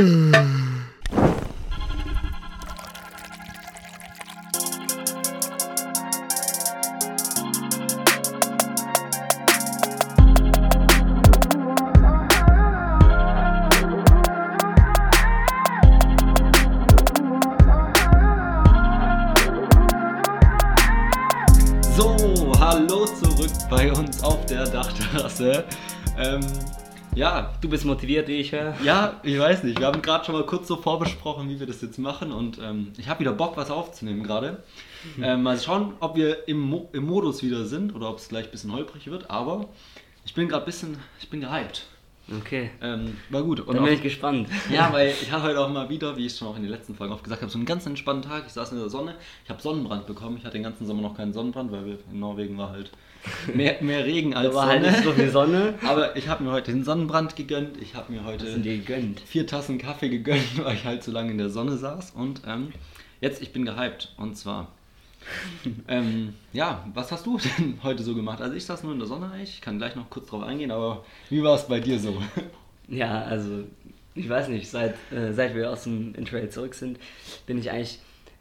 Hum. Du bist motiviert, wie ich höre. ja, ich weiß nicht. Wir haben gerade schon mal kurz so vorbesprochen, wie wir das jetzt machen und ähm, ich habe wieder Bock, was aufzunehmen gerade. Ähm, mal schauen, ob wir im, Mo im Modus wieder sind oder ob es gleich ein bisschen holprig wird, aber ich bin gerade ein bisschen, ich bin gehypt. Okay. Ähm, war gut. Und Dann bin auch- ich gespannt. Ja, weil ich habe heute auch mal wieder, wie ich schon auch in den letzten Folgen oft gesagt habe, so einen ganz entspannten Tag. Ich saß in der Sonne, ich habe Sonnenbrand bekommen. Ich hatte den ganzen Sommer noch keinen Sonnenbrand, weil wir in Norwegen war halt mehr, mehr Regen als war halt Sonne. nicht so viel Sonne. Aber ich habe mir heute den Sonnenbrand gegönnt. Ich habe mir heute vier Tassen Kaffee gegönnt, weil ich halt so lange in der Sonne saß. Und ähm, jetzt, ich bin gehypt. Und zwar, ähm, ja, was hast du denn heute so gemacht? Also ich saß nur in der Sonne eigentlich. Ich kann gleich noch kurz drauf eingehen, aber wie war es bei dir so? Ja, also, ich weiß nicht, seit, äh, seit wir aus dem Interrail zurück sind, bin ich eigentlich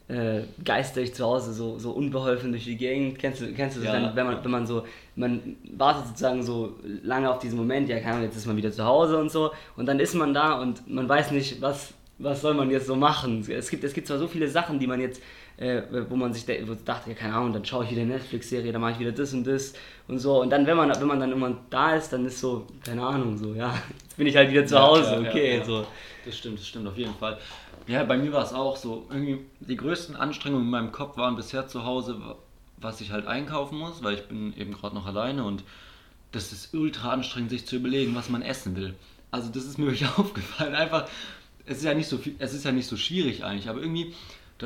äh, geistig zu Hause so, so unbeholfen durch die Gegend. Kennst du, kennst du das, Ja. wenn, wenn, man, wenn man so, man wartet sozusagen so lange auf diesen Moment, ja, keine Ahnung, jetzt ist man wieder zu Hause und so, und dann ist man da und man weiß nicht, was, was soll man jetzt so machen. Es gibt, es gibt zwar so viele Sachen, die man jetzt, äh, wo man sich wo dachte, ja, keine Ahnung, dann schaue ich wieder eine Netflix-Serie, dann mache ich wieder das und das und so. Und dann, wenn man, wenn man dann irgendwann da ist, dann ist so, keine Ahnung, so, ja, jetzt bin ich halt wieder zu Ja, Hause, klar, okay, ja. so. Das stimmt, das stimmt auf jeden Fall. Ja, bei mir war es auch so. Irgendwie die größten Anstrengungen in meinem Kopf waren bisher zu Hause, was ich halt einkaufen muss, weil ich bin eben gerade noch alleine und das ist ultra anstrengend, sich zu überlegen, was man essen will. Also das ist mir wirklich aufgefallen. Einfach, es ist ja nicht so viel, es ist ja nicht so schwierig eigentlich, aber irgendwie,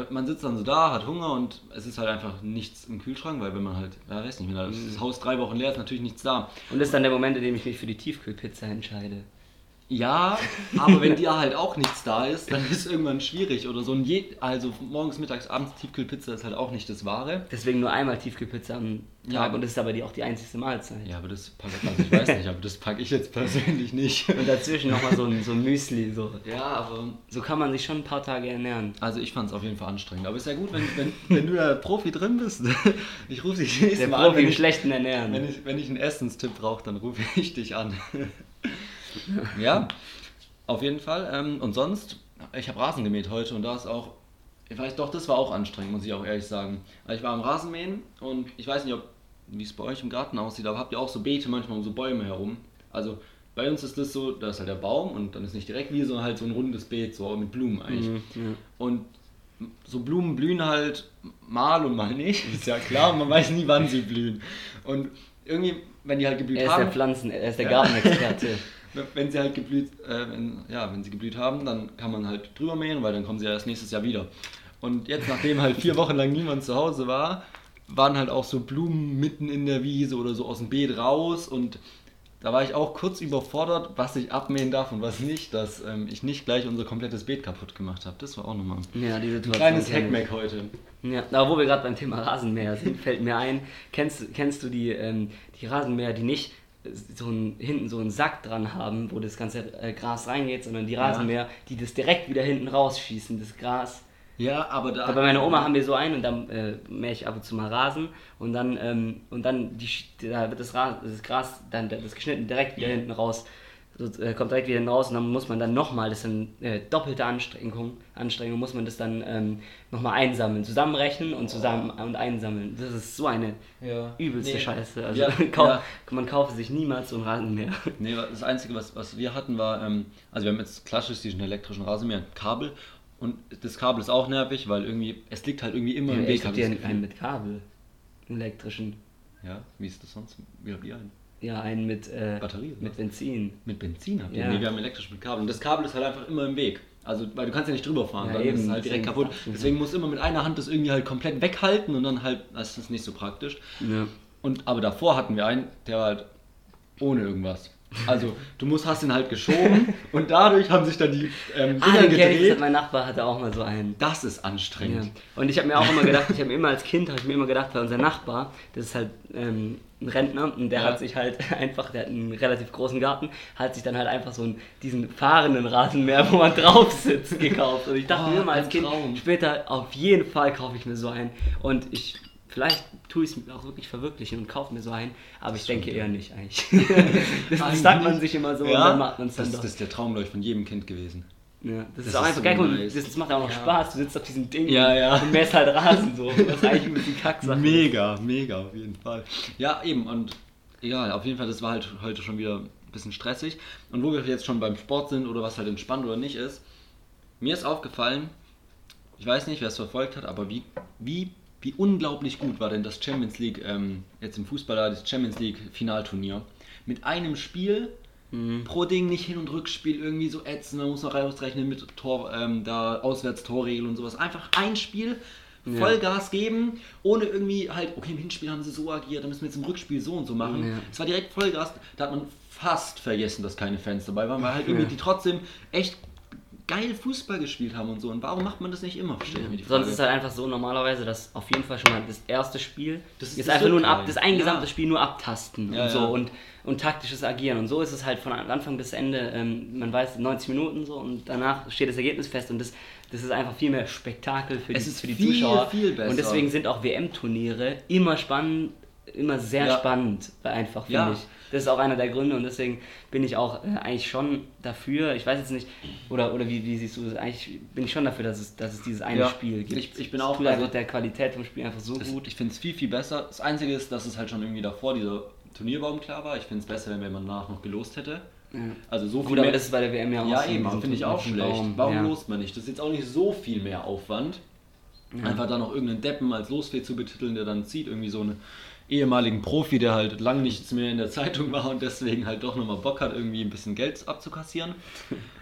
man sitzt dann so da, hat Hunger und es ist halt einfach nichts im Kühlschrank, weil wenn man halt, ja weiß nicht, wenn das Haus drei Wochen leer ist, natürlich nichts da. Und das ist dann der Moment, in dem ich mich für die Tiefkühlpizza entscheide. Ja, aber wenn dir halt auch nichts da ist, dann ist irgendwann schwierig. Oder so je also morgens, mittags, abends Tiefkühlpizza ist halt auch nicht das Wahre. Deswegen nur einmal Tiefkühlpizza am Tag Ja. und das ist aber die, auch die einzigste Mahlzeit. Ja, aber das packe also ich weiß nicht, aber das packe ich jetzt persönlich nicht. Und dazwischen nochmal so ein, so ein Müsli, so. Ja, aber So kann man sich schon ein paar Tage ernähren. also ich fand es auf jeden Fall anstrengend. Aber ist ja gut, wenn, wenn, wenn du da Profi drin bist. Ich rufe dich nächstes Der Mal an, Profi im schlechten Ernähren. wenn, ich, wenn ich einen Essenstipp brauche, dann rufe ich dich an. ja, auf jeden Fall. Ähm, und sonst, ich habe Rasen gemäht heute und da ist auch, ich weiß doch, das war auch anstrengend, muss ich auch ehrlich sagen. Also ich war am Rasenmähen und ich weiß nicht, ob wie es bei euch im Garten aussieht, aber habt ihr auch so Beete manchmal um so Bäume herum? Also bei uns ist das so, da ist halt der Baum und dann ist nicht direkt wie, sondern halt so ein rundes Beet, so mit Blumen eigentlich. Mhm, ja. Und so Blumen blühen halt mal und mal nicht, ist ja klar, man weiß nie, wann sie blühen. Und irgendwie, wenn die halt geblüht Er ist haben, der Pflanzen, er ist der Ja. Gartenexperte. wenn- sie halt geblüht, äh, wenn, ja, wenn sie geblüht haben, dann kann man halt drüber mähen, weil dann kommen sie ja erst nächstes Jahr wieder. Und jetzt, nachdem halt vier Wochen lang niemand zu Hause war, waren halt auch so Blumen mitten in der Wiese oder so aus dem Beet raus und da war ich auch kurz überfordert, was ich abmähen darf und was nicht, dass ähm, ich nicht gleich unser komplettes Beet kaputt gemacht habe. Das war auch nochmal ja, die ein kleines. Hackmack heute. Ja, aber wo wir gerade beim Thema Rasenmäher sind, fällt mir ein, kennst, kennst du die, ähm, die Rasenmäher, die nicht so ein, hinten so einen Sack dran haben, wo das ganze äh, Gras reingeht, sondern die Rasenmäher, die das direkt wieder hinten rausschießen, das Gras. Ja, aber da. Aber bei meiner Oma haben wir so einen und dann äh, mähe ich ab und zu mal Rasen und dann, ähm, und dann die, da wird das, Ras, das Gras, dann das geschnitten direkt wieder hinten raus, kommt direkt wieder raus und dann muss man dann nochmal, das dann äh, doppelte Anstrengung, Anstrengung, muss man das dann ähm, nochmal einsammeln, zusammenrechnen und zusammen und einsammeln. Das ist so eine Ja. übelste Nee. Scheiße. Also Ja, kau ja. man kaufe sich niemals so einen Rasenmäher. Nee, das Einzige, was, was wir hatten, war, ähm, also wir haben jetzt klassisch diesen elektrischen Rasenmäher, ein Kabel. Und das Kabel ist auch nervig, weil irgendwie, es liegt halt irgendwie immer im ich Weg. hab hab dir ich einen, mit Kabel, elektrischen. Ja, wie ist das sonst? Wie habt ihr einen? Ja, einen mit, äh, Batterie, mit? Benzin. Mit Benzin habt ihr? Ja. Nee, wir haben elektrisch mit Kabel. Und das Kabel ist halt einfach immer im Weg. Also, weil du kannst ja nicht drüber fahren, Ja, dann eben, ist es halt direkt kaputt. Deswegen musst du immer mit einer Hand das irgendwie halt komplett weghalten und dann halt, das ist nicht so praktisch. Ja. Und, aber davor hatten wir einen, der war halt ohne irgendwas. Also, du musst, hast ihn halt geschoben und dadurch haben sich dann die ähm, Ah, den kenn ich, gedreht. mein Nachbar hatte auch mal so einen. Das ist Ja. anstrengend. Und ich habe mir auch immer gedacht, ich habe mir immer als Kind, habe ich mir immer gedacht, weil unser Nachbar, das ist halt ähm, ein Rentner und der Ja. hat sich halt einfach, der hat einen relativ großen Garten, hat sich dann halt einfach so einen, diesen fahrenden Rasenmäher, wo man drauf sitzt, gekauft. Und ich dachte Oh, mir immer als Kind, Traum. später auf jeden Fall kaufe ich mir so einen. Und ich, vielleicht tue ich es mir auch wirklich verwirklichen und kaufe mir so einen, aber ich denke eher nicht eigentlich. das, das sagt man sich immer so und dann macht man es dann das, doch. das ist der Traum, glaube ich, von jedem Kind gewesen. Ja, das, Das ist auch einfach so geil. nice. Das, das macht auch noch Ja. Spaß. Du sitzt auf diesem Ding Ja, ja. und mähst halt Rasen so. Das ist eigentlich ein bisschen Kacksache. Mega, mega, auf jeden Fall. Ja, eben, und egal, auf jeden Fall, das war halt heute schon wieder ein bisschen stressig. Und wo wir jetzt schon beim Sport sind oder was halt entspannt oder nicht ist, mir ist aufgefallen, ich weiß nicht, wer es verfolgt hat, aber wie, wie, wie unglaublich gut war denn das Champions League, ähm, jetzt im Fußball, da, das Champions League Finalturnier. Mit einem Spiel Mhm. pro Ding, nicht Hin- und Rückspiel, irgendwie so ätzend, man muss noch rausrechnen mit Tor, ähm, da Auswärtstorregel und sowas. Einfach ein Spiel, Ja. Vollgas geben, ohne irgendwie halt, okay, im Hinspiel haben sie so agiert, dann müssen wir jetzt im Rückspiel so und so machen. Ja. Es war direkt Vollgas, da hat man fast vergessen, dass keine Fans dabei waren, weil halt irgendwie Ja. die trotzdem echt geil Fußball gespielt haben und so. Und warum macht man das nicht immer? Verstehe ich Frage. Sonst ist es halt einfach so normalerweise, dass auf jeden Fall schon mal das erste Spiel Das ist ist, einfach nur ein. Ab, das ein Ja. gesamtes Spiel nur abtasten Ja, und so ja. und, und taktisches Agieren. Und so ist es halt von Anfang bis Ende, ähm, man weiß 90 Minuten so und danach steht das Ergebnis fest und das, das ist einfach viel mehr Spektakel für die, Es ist für die viel, Zuschauer. viel besser. Und deswegen sind auch WM-Turniere immer spannend, immer sehr Ja. spannend, einfach finde Ja. ich. Das ist auch einer der Gründe und deswegen bin ich auch äh, eigentlich schon dafür, ich weiß jetzt nicht, oder, oder wie, wie siehst du das? Eigentlich bin ich schon dafür, dass es, dass es dieses eine Ja. Spiel gibt. Ich- ich bin auch- also- der Qualität vom Spiel einfach so Das, gut. ich finde es viel, viel besser. Das Einzige ist, dass es halt schon irgendwie davor dieser Turnierbaum klar war. Ich finde es besser, wenn man danach noch gelost hätte. Ja. Also so viel Gut, aber mehr. das ist bei der WM ja auch ja, eben, finde ich auch schlecht. Baum. Warum ja. lost man nicht? Das ist jetzt auch nicht so viel mehr Aufwand. Einfach da noch irgendeinen Deppen als losfähig zu betiteln, der dann zieht, irgendwie so einen ehemaligen Profi, der halt lang nichts mehr in der Zeitung war und deswegen halt doch nochmal Bock hat, irgendwie ein bisschen Geld abzukassieren.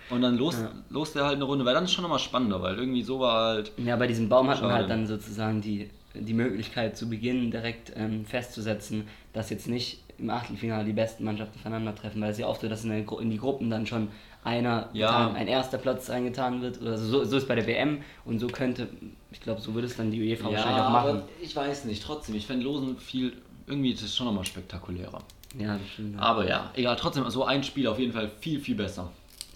Und dann los, Ja. lost er halt eine Runde, weil dann ist schon nochmal spannender, weil irgendwie so war halt. Ja, bei diesem Baum hat man halt dann sozusagen die, die Möglichkeit zu Beginn direkt ähm, festzusetzen, dass jetzt nicht im Achtelfinale die besten Mannschaften aufeinandertreffen, weil es ja oft so, dass in, Gru- in die Gruppen dann schon einer, Ja. getan- ein erster Platz eingetan wird. Oder so, so ist bei der WM und so könnte, ich glaube, so würde es dann die UEFA wahrscheinlich auch machen. aber ich weiß nicht, trotzdem, ich fände Losen viel, irgendwie ist es schon nochmal spektakulärer. Ja, das stimmt. Ja. Aber ja, egal, trotzdem, so ein Spiel auf jeden Fall viel, viel besser.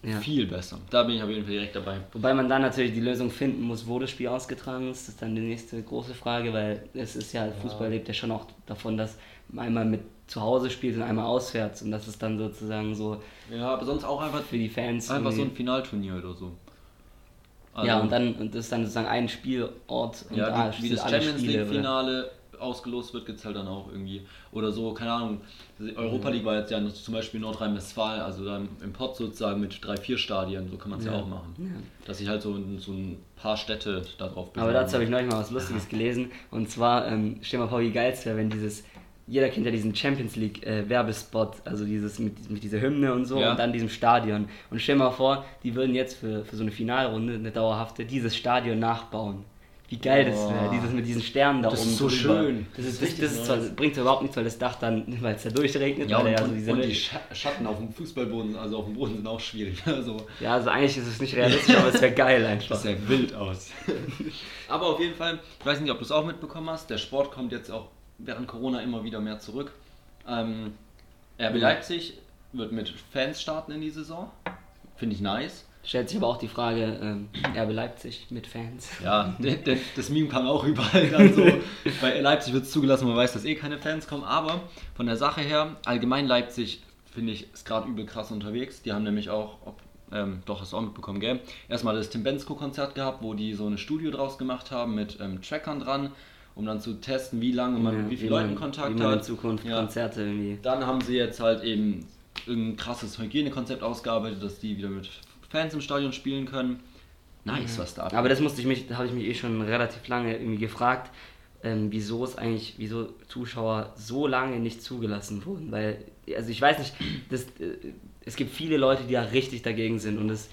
Ja. Viel besser. Da bin ich auf jeden Fall direkt dabei. Wobei man dann natürlich die Lösung finden muss, wo das Spiel ausgetragen ist. Das ist dann die nächste große Frage, weil es ist ja, Fußball lebt ja schon auch davon, dass einmal mit zu Hause spielt und einmal auswärts. Und das ist dann sozusagen so Ja, aber sonst auch einfach, für die Fans. einfach so ein Finalturnier oder so. Also, ja, und dann und das ist dann sozusagen ein Spielort und ja, da wie, wie das Champions Spiele, League oder? Finale ausgelost wird, gibt es halt dann auch irgendwie. Oder so, keine Ahnung. Europa League war jetzt ja zum Beispiel Nordrhein-Westfalen, also dann im Pott sozusagen mit drei, vier Stadien, so kann man es ja. Ja. auch machen. Dass sich halt so, so ein paar Städte darauf Aber dazu habe ich neulich mal was Lustiges gelesen. Und zwar, ähm, stell mal vor, wie geil es wäre, wenn dieses. Jeder kennt ja diesen Champions League äh, Werbespot, also dieses mit, mit dieser Hymne und so Ja. und dann diesem Stadion. Und stell mal vor, die würden jetzt für, für so eine Finalrunde, eine dauerhafte, dieses Stadion nachbauen. Wie geil das wäre, dieses mit diesen Sternen da Das oben. ist so drüber. schön. Das, ist, Das das, das ist zwar, bringt überhaupt nichts, weil das Dach dann, weil es da durchregnet, Ja, und, ja so und, und die Scha- Schatten auf dem Fußballboden, also auf dem Boden sind auch schwierig. Also, Ja, also eigentlich ist es nicht realistisch, aber es wäre geil einfach. Das sah wild aus. Aber auf jeden Fall, ich weiß nicht, ob du es auch mitbekommen hast, der Sport kommt jetzt auch während Corona immer wieder mehr zurück. Ähm, RB Mhm. Leipzig wird mit Fans starten in die Saison. Finde ich nice. Stellt sich aber auch die Frage, ähm, RB Leipzig mit Fans. Ja, das Meme kam auch überall dann so. Bei Leipzig wird es zugelassen, man weiß, dass eh keine Fans kommen. Aber von der Sache her, allgemein Leipzig, finde ich, ist gerade übel krass unterwegs. Die haben nämlich auch, ob, ähm, doch, hast du auch mitbekommen, gell? Erstmal das Tim Bensko-Konzert gehabt, wo die so eine Studio draus gemacht haben mit ähm, Trackern dran, um dann zu testen, wie lange man, Ja, wie viele man- Leuten Kontakt wie man in hat. Zukunft Ja. Konzerte irgendwie. Dann haben sie jetzt halt eben ein krasses Hygienekonzept ausgearbeitet, dass die wieder mit Fans im Stadion spielen können. Nice, was da abgeht. Aber das musste ich mich, habe ich mich eh schon relativ lange irgendwie gefragt, ähm, wieso es eigentlich, wieso Zuschauer so lange nicht zugelassen wurden. Weil, also ich weiß nicht, das, äh, es gibt viele Leute, die da richtig dagegen sind und das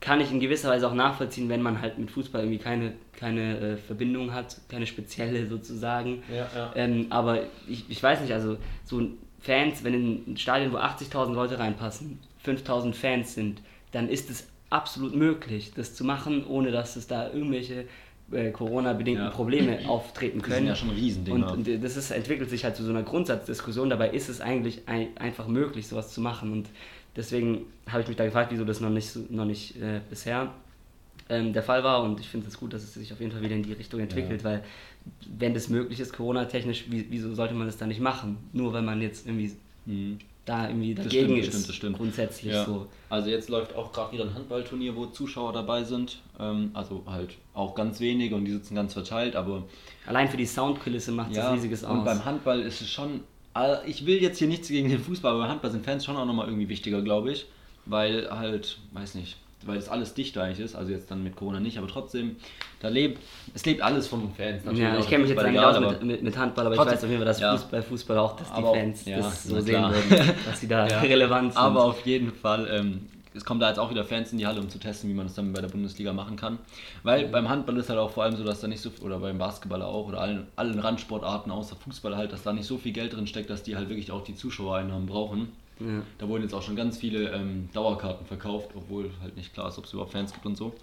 kann ich in gewisser Weise auch nachvollziehen, wenn man halt mit Fußball irgendwie keine, keine äh, Verbindung hat, keine spezielle sozusagen. Ja, ja. Ähm, aber ich, ich weiß nicht, also so Fans, wenn in ein Stadion, wo 80.000 Leute reinpassen, 5.000 Fans sind, dann ist es absolut möglich, das zu machen, ohne dass es da irgendwelche äh, Corona-bedingten Ja. Probleme auftreten Das können. sind ja schon Riesendinger. Und, und das ist, entwickelt sich halt zu so einer Grundsatzdiskussion. Dabei ist es eigentlich ein, einfach möglich, sowas zu machen. Und deswegen habe ich mich da gefragt, wieso das noch nicht, noch nicht äh, bisher ähm, der Fall war. Und ich finde es gut, dass es sich auf jeden Fall wieder in die Richtung entwickelt, weil wenn das möglich ist, Corona-technisch, wie, wieso sollte man das dann nicht machen? Nur weil man jetzt irgendwie Mhm. da irgendwie Das dagegen stimmt, das ist. stimmt, das stimmt. Grundsätzlich Ja. so. Also jetzt läuft auch gerade wieder ein Handballturnier, wo Zuschauer dabei sind. Ähm, also halt auch ganz wenige und die sitzen ganz verteilt, aber Allein für die Soundkulisse macht es ja, riesiges und aus. beim Handball ist es schon, äh, ich will jetzt hier nichts gegen den Fußball, aber Handball sind Fans schon auch nochmal irgendwie wichtiger, glaube ich, weil halt, weiß nicht, weil das alles dicht eigentlich ist, also jetzt dann mit Corona nicht, aber trotzdem, da lebt, es lebt alles von den Fans. natürlich ja, ich kenne mich jetzt egal, aus mit, mit, mit Handball, aber Trotzdem, ich weiß auf jeden Fall, dass ja. Fußball, Fußball auch, dass die Aber auch- Fans ja, das so sehen würden, dass sie da relevant sind. Aber auf jeden Fall, ähm, es kommen da jetzt auch wieder Fans in die Halle, um zu testen, wie man das dann bei der Bundesliga machen kann. Weil beim Handball ist halt auch vor allem so, dass da nicht so, oder beim Basketball auch, oder allen, allen Randsportarten außer Fußball halt, dass da nicht so viel Geld drin steckt, dass die halt wirklich auch die Zuschauereinnahmen brauchen. ja. Da wurden jetzt auch schon ganz viele ähm, Dauerkarten verkauft, obwohl halt nicht klar ist, ob es überhaupt Fans gibt und so.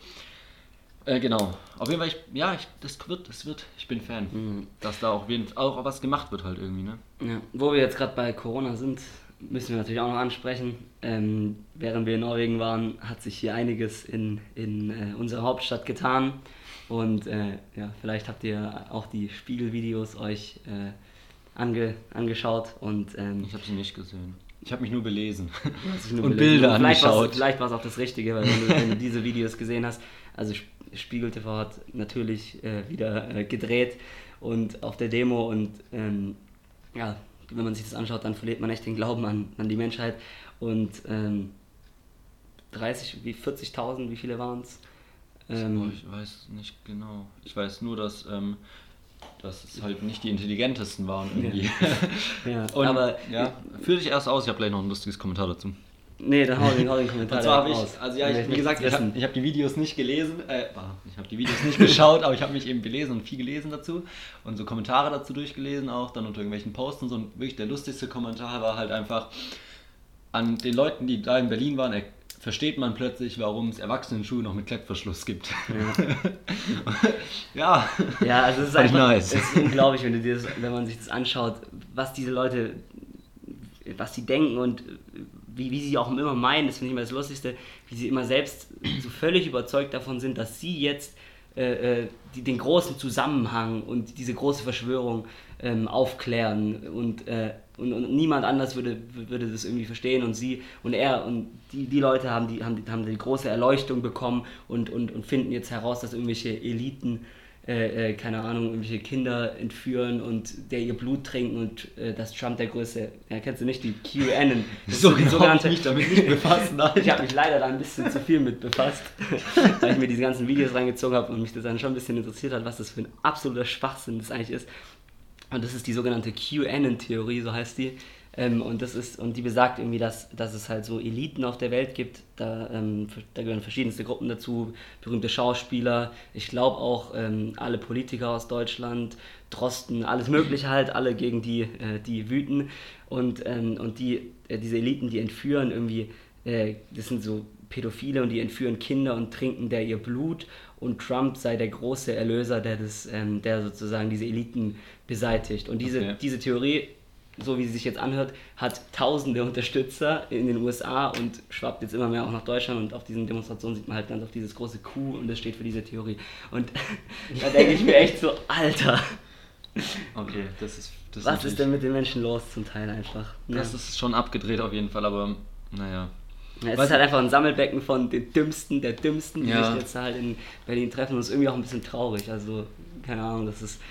Äh, genau. Auf jeden Fall, ich, ja, ich, das wird, das wird, ich bin Fan. Mhm. Dass da auch, jeden, auch was gemacht wird halt irgendwie, ne? Ja, wo wir jetzt gerade bei Corona sind, müssen wir natürlich auch noch ansprechen. Ähm, während wir in Norwegen waren, hat sich hier einiges in, in äh, unserer Hauptstadt getan. Und äh, ja, vielleicht habt ihr auch die Spiegelvideos euch äh, ange, angeschaut und ähm, Ich habe sie nicht gesehen. Ich habe mich nur belesen. nur und belesen. Bilder vielleicht war's- angeschaut. Vielleicht war es auch das Richtige, weil wenn du, wenn du diese Videos gesehen hast, also Sp- Spiegel TV hat natürlich äh, wieder äh, gedreht und auf der Demo und ähm, ja, wenn man sich das anschaut, dann verliert man echt den Glauben an, an die Menschheit und ähm, 30, wie 40.000, wie viele waren es? Ähm, ich weiß nicht genau. Ich weiß nur, dass, ähm, dass es halt nicht die intelligentesten waren irgendwie. ja, Und, aber ja, führ dich erst aus, ich habe gleich noch ein lustiges Kommentar dazu. Nee, dann hau den, hau den Kommentar Und zwar habe ich, also ja, ich, wie gesagt, es ich habe hab die Videos nicht gelesen, äh, ich habe die Videos nicht geschaut, aber ich habe mich eben belesen und viel gelesen dazu und so Kommentare dazu durchgelesen auch, dann unter irgendwelchen Posts und so und wirklich der lustigste Kommentar war halt einfach an den Leuten, die da in Berlin waren, er, versteht man plötzlich, warum es Erwachsenenschuhe noch mit Klettverschluss gibt. Ja. Ja, also es ist einfach nice. es ist unglaublich, wenn, du dir das, wenn man sich das anschaut, was diese Leute, was sie denken und wie, wie sie auch immer meinen, das finde ich immer das Lustigste, wie sie immer selbst so völlig überzeugt davon sind, dass sie jetzt äh, äh, die, den großen Zusammenhang und diese große Verschwörung ähm, aufklären und, äh, und, und niemand anders würde, würde das irgendwie verstehen und sie und er und die, die Leute haben die, haben, die, haben die große Erleuchtung bekommen und, und, und finden jetzt heraus, dass irgendwelche Eliten äh, äh, keine Ahnung, irgendwelche Kinder entführen und der ihr Blut trinken und äh, dass Trump der größte, ja, kennst du nicht, die QAnon, So genau sogenannte, mich damit nicht befasst, nein. ich habe mich leider da ein bisschen zu viel mit befasst, weil ich mir diese ganzen Videos reingezogen habe und mich das dann schon ein bisschen interessiert hat, was das für ein absoluter Schwachsinn das eigentlich ist. Und das ist die sogenannte QAnon-Theorie, so heißt die. Ähm, und das ist, und die besagt irgendwie, dass, dass es halt so Eliten auf der Welt gibt. Da, ähm, da gehören verschiedenste Gruppen dazu, berühmte Schauspieler, ich glaube auch ähm, alle Politiker aus Deutschland, Drosten, alles Mögliche halt, alle gegen die, äh, die wüten. Und, ähm, und die, äh, diese Eliten, die entführen irgendwie, äh, das sind so Pädophile und die entführen Kinder und trinken der ihr Blut und Trump sei der große Erlöser, der, das, ähm, der sozusagen diese Eliten beseitigt. Und diese, Okay. diese Theorie, so wie sie sich jetzt anhört, hat tausende Unterstützer in den USA und schwappt jetzt immer mehr auch nach Deutschland und auf diesen Demonstrationen sieht man halt ganz auf dieses große Q und das steht für diese Theorie. Und da denke ich mir echt so, Alter, Okay, das ist. Das was ist denn mit den Menschen los zum Teil einfach? Ja. Das ist schon abgedreht auf jeden Fall, aber naja. Ja, es Was- ist halt einfach ein Sammelbecken von den Dümmsten der Dümmsten, die Ja. sich jetzt halt in Berlin treffen und es ist irgendwie auch ein bisschen traurig. Also, keine Ahnung, das ist,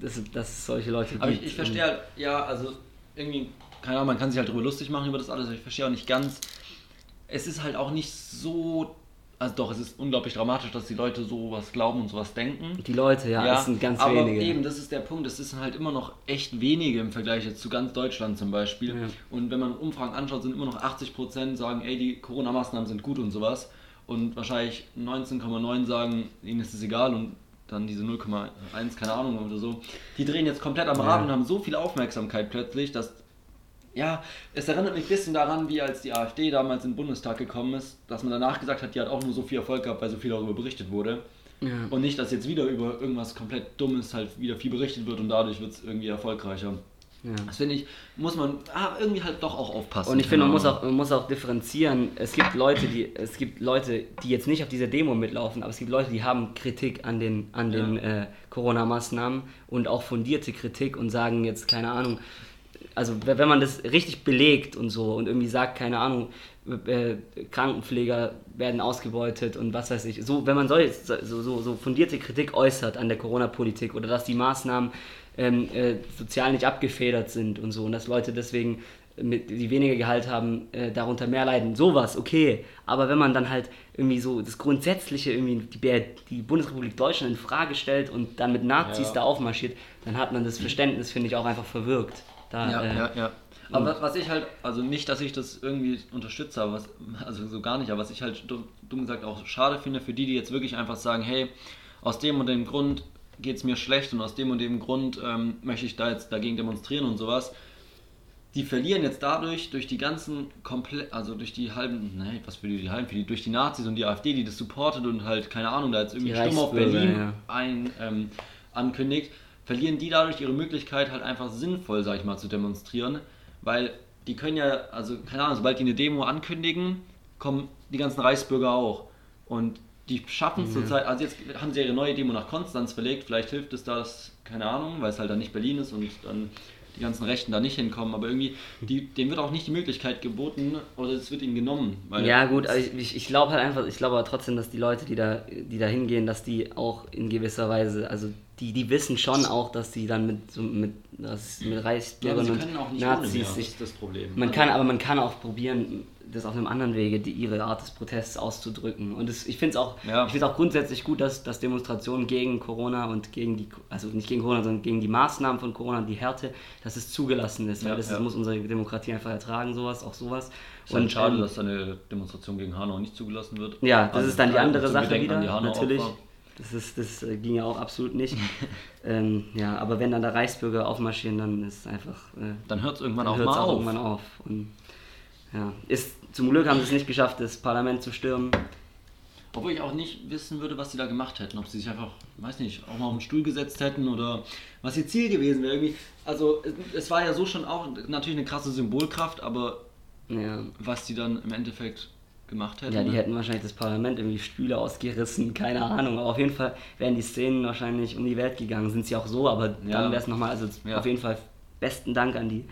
dass, dass es solche Leute Aber ich, gibt. ich verstehe halt, ja, also irgendwie, keine Ahnung, man kann sich halt drüber lustig machen über das alles, aber ich verstehe auch nicht ganz. Es ist halt auch nicht so. Also doch, es ist unglaublich dramatisch, dass die Leute sowas glauben und sowas denken. Die Leute, ja, das sind ganz aber wenige. eben, das ist der Punkt. Es sind halt immer noch echt wenige im Vergleich jetzt zu ganz Deutschland zum Beispiel. Ja. Und wenn man Umfragen anschaut, sind immer noch 80% sagen, ey, die Corona-Maßnahmen sind gut und sowas. Und wahrscheinlich 19,9 sagen, ihnen ist es egal und dann diese 0,1, keine Ahnung oder so. Die drehen jetzt komplett am Rad Ja. und haben so viel Aufmerksamkeit plötzlich, dass ja, es erinnert mich ein bisschen daran, wie als die AfD damals in den Bundestag gekommen ist, dass man danach gesagt hat, die hat auch nur so viel Erfolg gehabt, weil so viel darüber berichtet wurde. Ja. Und nicht, dass jetzt wieder über irgendwas komplett Dummes halt wieder viel berichtet wird und dadurch wird es irgendwie erfolgreicher. Ja. Das finde ich, muss man ah, irgendwie halt doch auch aufpassen. Und ich finde, man muss auch, man muss auch differenzieren. Es gibt Leute, die, es gibt Leute, die jetzt nicht auf dieser Demo mitlaufen, aber es gibt Leute, die haben Kritik an den, an den ja. äh, Corona-Maßnahmen und auch fundierte Kritik und sagen jetzt, keine Ahnung, also wenn man das richtig belegt und so und irgendwie sagt, keine Ahnung, äh, Krankenpfleger werden ausgebeutet und was weiß ich, so wenn man so, so, so fundierte Kritik äußert an der Corona-Politik oder dass die Maßnahmen ähm, äh, sozial nicht abgefedert sind und so und dass Leute deswegen, mit, die weniger Gehalt haben, äh, darunter mehr leiden. Sowas, okay. Aber wenn man dann halt irgendwie so das Grundsätzliche, irgendwie die, die Bundesrepublik Deutschland in Frage stellt und dann mit Nazis ja. da aufmarschiert, dann hat man das Verständnis, finde ich, auch einfach verwirkt. Da, ja, äh, ja, ja. Aber was ich halt, also nicht, dass ich das irgendwie unterstütze, aber was, also so gar nicht, aber was ich halt dumm gesagt auch schade finde für die, die jetzt wirklich einfach sagen, hey, aus dem und dem Grund geht es mir schlecht und aus dem und dem Grund ähm, möchte ich da jetzt dagegen demonstrieren und sowas. Die verlieren jetzt dadurch durch die ganzen komplett, also durch die halben, ne, was für die, die halben, für die, durch die Nazis und die AfD, die das supportet und halt, keine Ahnung, da jetzt irgendwie Stimme auf Berlin ja. ein, ähm, ankündigt, verlieren die dadurch ihre Möglichkeit halt einfach sinnvoll, sag ich mal, zu demonstrieren, weil die können ja, also keine Ahnung, sobald die eine Demo ankündigen, kommen die ganzen Reichsbürger auch. Und die schaffen es mhm. zurzeit, also jetzt haben sie ihre neue Demo nach Konstanz verlegt, vielleicht hilft es das, keine Ahnung, weil es halt dann nicht Berlin ist und dann die ganzen Rechten da nicht hinkommen, aber irgendwie, die, denen wird auch nicht die Möglichkeit geboten oder es wird ihnen genommen. ja gut, also ich, ich glaube halt einfach, ich glaube aber trotzdem, dass die Leute, die da, die da hingehen, dass die auch in gewisser Weise, also die, die wissen schon auch, dass sie dann mit, so mit, mit Reichsbürgern ja, und Nazis sich... Das, das Problem. Man kann, aber man kann auch probieren, das auf einem anderen Wege, die, ihre Art des Protests auszudrücken. Und das, ich finde es auch, ja. auch grundsätzlich gut, dass, dass Demonstrationen gegen Corona und gegen die, also nicht gegen Corona, sondern gegen die Maßnahmen von Corona und die Härte, dass es zugelassen ist. Ja, weil das ja. muss unsere Demokratie einfach ertragen, sowas, auch sowas. Es ist und schade, ähm, dass eine Demonstration gegen Hanau nicht zugelassen wird. Ja, das also ist dann die andere Sache wieder, natürlich. Das, ist, das äh, ging ja auch absolut nicht. ähm, ja, aber wenn dann da Reichsbürger aufmarschieren, dann ist es einfach. Äh, dann hört es irgendwann auch mal auch auf. Irgendwann auf. Und, ja, ist zum Glück haben sie es nicht geschafft, das Parlament zu stürmen. Obwohl ich auch nicht wissen würde, was sie da gemacht hätten. Ob sie sich einfach, weiß nicht, auch mal auf den Stuhl gesetzt hätten oder was ihr Ziel gewesen wäre. Irgendwie. Also es war ja so schon auch natürlich eine krasse Symbolkraft, aber ja. was die dann im Endeffekt gemacht hätten. Ja, die ne? hätten wahrscheinlich das Parlament irgendwie Stühle ausgerissen, keine Ahnung. Aber auf jeden Fall wären die Szenen wahrscheinlich um die Welt gegangen. Sind sie auch so, aber ja. dann wäre es nochmal, also ja. auf jeden Fall besten Dank an die,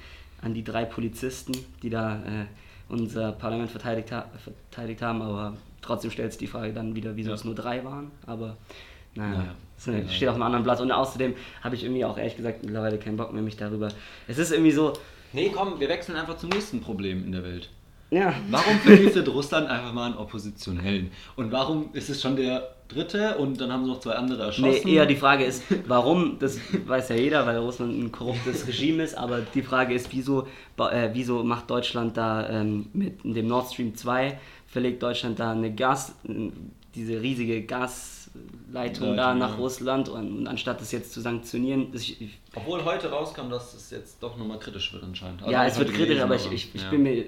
an die drei Polizisten, die da äh, unser Parlament verteidigt, ha verteidigt haben, aber trotzdem stellt sich die Frage dann wieder, wieso ja. es nur drei waren. Aber naja, naja das steht auf einem anderen Blatt. Und außerdem habe ich irgendwie auch ehrlich gesagt mittlerweile keinen Bock mehr, mich darüber. Es ist irgendwie so. Nee, komm, wir wechseln einfach zum nächsten Problem in der Welt. Ja. Warum vergiftet Russland einfach mal einen Oppositionellen? Und warum ist es schon der dritte und dann haben sie noch zwei andere erschossen? Nee, eher die Frage ist, warum, das weiß ja jeder, weil Russland ein korruptes Regime ist, aber die Frage ist, wieso, äh, wieso macht Deutschland da ähm, mit dem Nord Stream 2, verlegt Deutschland da eine Gas, diese riesige Gasleitung ja, da nach ja. Russland und, und, anstatt das jetzt zu sanktionieren. Ich, ich, Obwohl heute rauskam, dass es jetzt doch nochmal kritisch wird anscheinend. Also ja, es wird kritisch, aber ich, ich, ich bin mir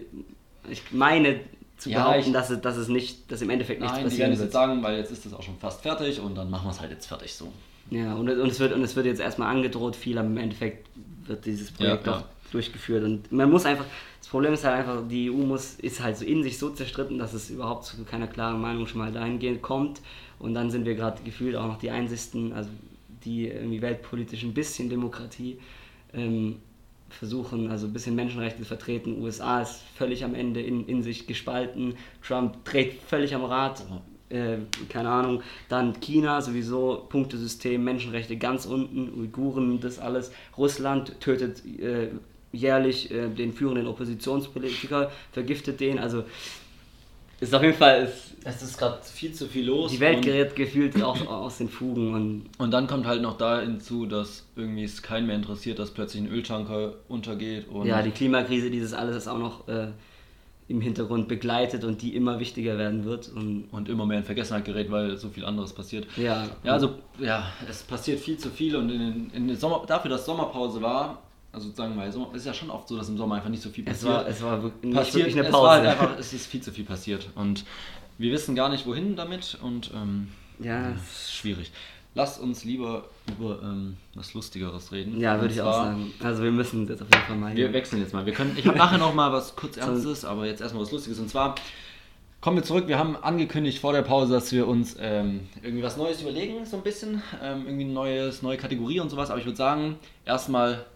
ich meine zu ja, behaupten, ich, dass, es, dass es nicht, dass im Endeffekt nichts nein, passieren wird. jetzt sagen, weil jetzt ist es auch schon fast fertig und dann machen wir es halt jetzt fertig so. Ja, und, und, es wird, und es wird jetzt erstmal angedroht, viel, aber im Endeffekt wird dieses Projekt ja, doch ja. durchgeführt. Und man muss einfach, das Problem ist halt einfach, die EU muss, ist halt so in sich so zerstritten, dass es überhaupt zu keiner klaren Meinung schon mal dahingehend kommt. Und dann sind wir gerade gefühlt auch noch die einzigsten, also die irgendwie weltpolitisch ein bisschen Demokratie ähm, versuchen, also ein bisschen Menschenrechte vertreten. USA ist völlig am Ende in, in sich gespalten. Trump dreht völlig am Rad. Äh, keine Ahnung. Dann China sowieso, Punktesystem, Menschenrechte ganz unten, Uiguren, das alles. Russland tötet äh, jährlich äh, den führenden Oppositionspolitiker, vergiftet den. Also ist auf jeden Fall. Ist, es ist gerade viel zu viel los. Die Welt gerät gefühlt auch aus den Fugen. Und, und dann kommt halt noch da hinzu, dass irgendwie es keinen mehr interessiert, dass plötzlich ein Öltanker untergeht. ja, die Klimakrise, dieses alles ist auch noch äh, im Hintergrund begleitet und die immer wichtiger werden wird. Und, und immer mehr in Vergessenheit gerät, weil so viel anderes passiert. Ja. Ja, also ja, es passiert viel zu viel und in, in Sommer, dafür, dass Sommerpause war, also sagen wir mal, so, es ist ja schon oft so, dass im Sommer einfach nicht so viel passiert. Es war, es war wirklich, passiert, wirklich eine Pause. Es, war halt einfach, es ist viel zu viel passiert und wir wissen gar nicht, wohin damit und ähm, Ja, Das ist schwierig. Lass uns lieber über ähm, was Lustigeres reden. ja würde ich auch sagen. Also wir müssen das auf jeden Fall mal. Wir wechseln jetzt mal. Wir können, ich habe nachher noch mal was kurz Ernstes, aber jetzt erstmal was Lustiges. Und zwar kommen wir zurück. Wir haben angekündigt vor der Pause, dass wir uns ähm, irgendwie was Neues überlegen, so ein bisschen. Ähm, irgendwie ein neues, neue Kategorie und sowas. Aber ich würde sagen, erstmal,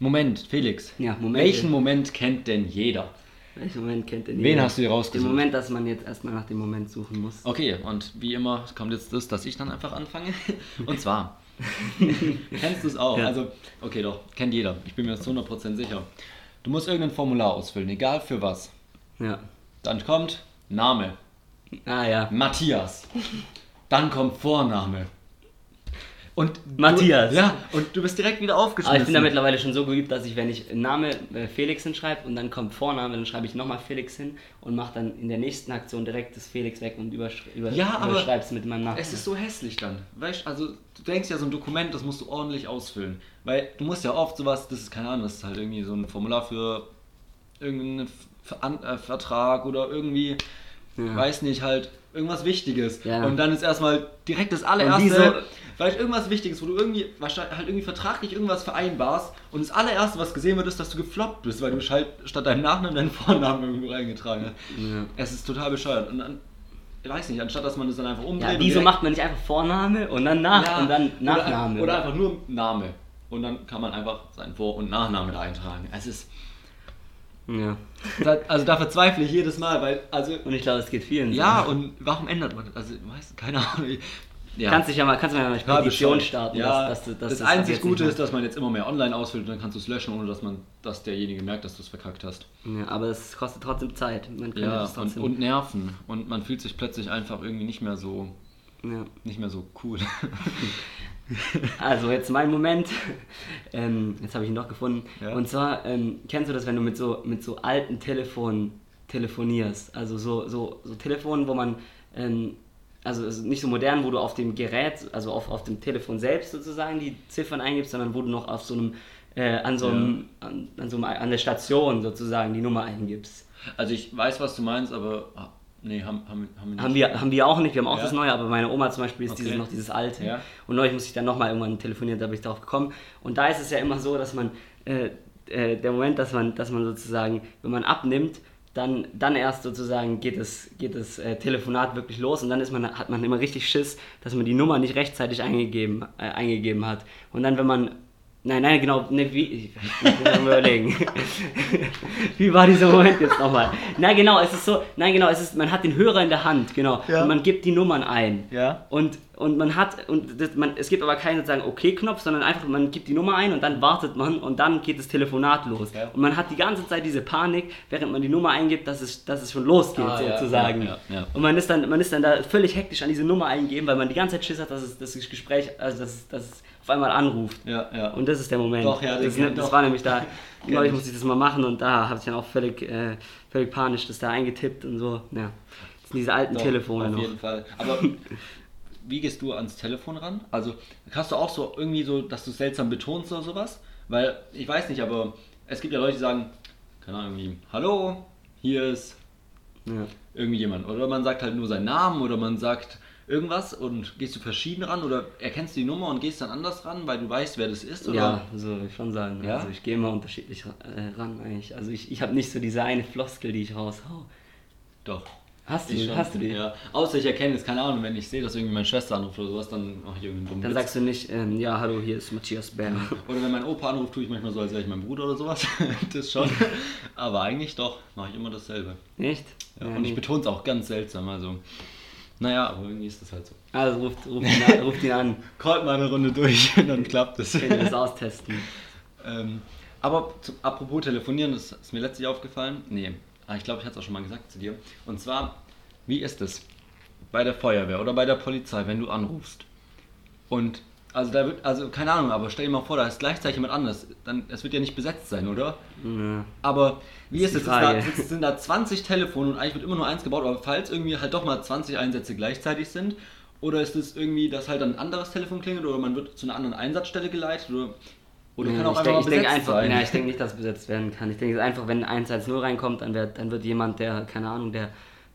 Moment, Felix. Ja, Moment. Welchen Moment kennt denn jeder? Welchen Moment kennt denn Wen jeder? hast du dir Den rausgesucht? Moment, dass man jetzt erstmal nach dem Moment suchen muss. Okay, und wie immer kommt jetzt das, dass ich dann einfach anfange. Und zwar, kennst du es auch? Ja. Also, okay, doch, kennt jeder. Ich bin mir zu 100% sicher. Du musst irgendein Formular ausfüllen, egal für was. Ja. Dann kommt Name, Ah ja. Matthias. Dann kommt Vorname. Und Matthias. Du, ja, und du bist direkt wieder aufgeschmissen. Aber ich bin da mittlerweile schon so geübt, dass ich, wenn ich Name äh, Felix hinschreibe und dann kommt Vorname, dann schreibe ich nochmal Felix hin und mache dann in der nächsten Aktion direkt das Felix weg und übersch über, Ja, aber überschreibe es mit meinem Nachnamen. Es ist so hässlich dann. Weißt also du denkst ja, so ein Dokument, das musst du ordentlich ausfüllen. Weil du musst ja oft sowas, das ist keine Ahnung, das ist halt irgendwie so ein Formular für irgendeinen äh, Vertrag oder irgendwie, Ja. weiß nicht, halt irgendwas Wichtiges. Ja. Und dann ist erstmal direkt das allererste, vielleicht irgendwas Wichtiges, wo du irgendwie, wahrscheinlich halt irgendwie vertraglich irgendwas vereinbarst und das allererste, was gesehen wird, ist, dass du gefloppt bist, weil du halt statt deinem Nachnamen deinen Vornamen irgendwo reingetragen hast. Ja. Es ist total bescheuert. Und dann, ich weiß nicht, anstatt dass man das dann einfach umdreht. Ja, wieso macht man nicht einfach Vorname und dann Nach ja, und dann oder- Nachname? Oder, einfach nur Name. Und dann kann man einfach seinen Vor- und Nachname da eintragen. Es ist. Ja. da- Also da verzweifle ich jedes Mal, weil. Also. Und ich glaube, es geht vielen. so. Ja, und warum ändert man das? Also, weiß, keine Ahnung. Ja. Kannst dich ja mal, kannst du mal eine Petition starten, Ja, dass, dass, du- dass das du ab einzig Gute ist, dass man jetzt immer mehr online ausfüllt und dann kannst du es löschen, ohne dass man, dass derjenige merkt, dass du es verkackt hast. Ja, aber es kostet trotzdem Zeit. Ja, das und, trotzdem. und Nerven. Und man fühlt sich plötzlich einfach irgendwie nicht mehr so, ja. nicht mehr so cool. Also jetzt mein Moment. Ähm, jetzt habe ich ihn doch gefunden. Ja. Und zwar ähm, kennst du das, wenn du mit so mit so alten Telefonen telefonierst? Also so so so Telefonen, wo man ähm, also nicht so modern, wo du auf dem Gerät, also auf, auf dem Telefon selbst sozusagen die Ziffern eingibst, sondern wo du noch auf so einem äh, an so einem an, an so einem an der Station sozusagen die Nummer eingibst. Also ich weiß, was du meinst, aber nee, haben, haben, haben wir nicht. Haben wir, haben wir auch nicht, wir haben auch Ja. das Neue, aber meine Oma zum Beispiel ist Okay. dieses, noch dieses alte. Ja. Und neulich musste ich dann nochmal irgendwann telefonieren, da bin ich darauf gekommen. Und da ist es ja immer so, dass man, äh, äh, der Moment, dass man, dass man sozusagen, wenn man abnimmt, dann, dann erst sozusagen geht das, geht das äh, Telefonat wirklich los und dann ist man, hat man immer richtig Schiss, dass man die Nummer nicht rechtzeitig eingegeben, äh, eingegeben hat. Und dann, wenn man Nein, nein, genau, ne, wie, ich muss überlegen. wie war dieser Moment jetzt nochmal? Na genau, es ist so, nein genau, es ist, man hat den Hörer in der Hand, genau, Ja. und man gibt die Nummern ein. Ja. Und, und man hat, und das, man, es gibt aber keinen sozusagen OK-Knopf, sondern einfach, man gibt die Nummer ein und dann wartet man und dann geht das Telefonat los. Ja. Und man hat die ganze Zeit diese Panik, während man die Nummer eingibt, dass es, dass es schon losgeht, Ah, sozusagen. ja, ja. Und man ist, dann, man ist dann da völlig hektisch an diese Nummer eingeben, weil man die ganze Zeit Schiss hat, dass es das Gespräch, also dass, es- dass auf einmal anruft. Ja, ja. Und das ist der Moment. Doch, ja, das, kenn- das doch. war nämlich da, neulich ich. musste ich das mal machen und da habe ich dann auch völlig, äh, völlig panisch das da eingetippt und so. Ja. Das sind diese alten Doch, Telefone auf noch. jeden Fall. Aber wie gehst du ans Telefon ran? Also hast du auch so irgendwie so, dass du seltsam betonst oder sowas? Weil ich weiß nicht, aber es gibt ja Leute, die sagen, keine Ahnung, irgendwie, hallo, hier ist Ja. irgendwie jemand. Oder man sagt halt nur seinen Namen oder man sagt irgendwas und gehst du verschieden ran oder erkennst du die Nummer und gehst dann anders ran, weil du weißt, wer das ist? Oder? Ja, so würde ich schon sagen. Ja? Also ich gehe immer unterschiedlich äh, ran eigentlich. Also ich, ich habe nicht so diese eine Floskel, die ich raushau. Doch. Hast du, Ich schon. hast du die? Ja. Außer ich erkenne es, keine Ahnung, wenn ich sehe, dass irgendwie meine Schwester anruft oder sowas, dann mache ich irgendeinen dummen Dann Witz. sagst du nicht, ähm, ja, hallo, hier ist Matthias Bär. Oder wenn mein Opa anruft, tue ich manchmal so, als wäre ich mein Bruder oder sowas. das schon. Aber eigentlich doch, mache ich immer dasselbe. Nicht? Ja, Ja, und ich nee. betone es auch ganz seltsam. Also, naja, aber irgendwie ist das halt so. Also ruft, ruft, ihn an, ruft ihn an. Callt mal eine Runde durch, dann klappt es. Können wir das austesten. ähm, aber zu, apropos telefonieren, das ist mir letztlich aufgefallen. Nee, ah, ich glaube, ich hatte es auch schon mal gesagt zu dir. Und zwar, wie ist es bei der Feuerwehr oder bei der Polizei, wenn du anrufst? Und also da wird, also keine Ahnung, aber stell dir mal vor, da ist gleichzeitig jemand anders. Dann, es wird ja nicht besetzt sein, oder? Ja. Aber wie ist es? Sind da, Frage. sind- sind da 20 Telefone und eigentlich wird immer nur eins gebaut, aber falls irgendwie halt doch mal 20 Einsätze gleichzeitig sind, oder ist es irgendwie, dass halt dann ein anderes Telefon klingelt oder man wird zu einer anderen Einsatzstelle geleitet oder, oder kann Ja, auch ich einfach denk besetzt einfach, sein? ja, ich denke nicht, dass besetzt werden kann. Ich denke es ist einfach, wenn 110 reinkommt, dann wird, dann wird jemand, der, keine Ahnung, der,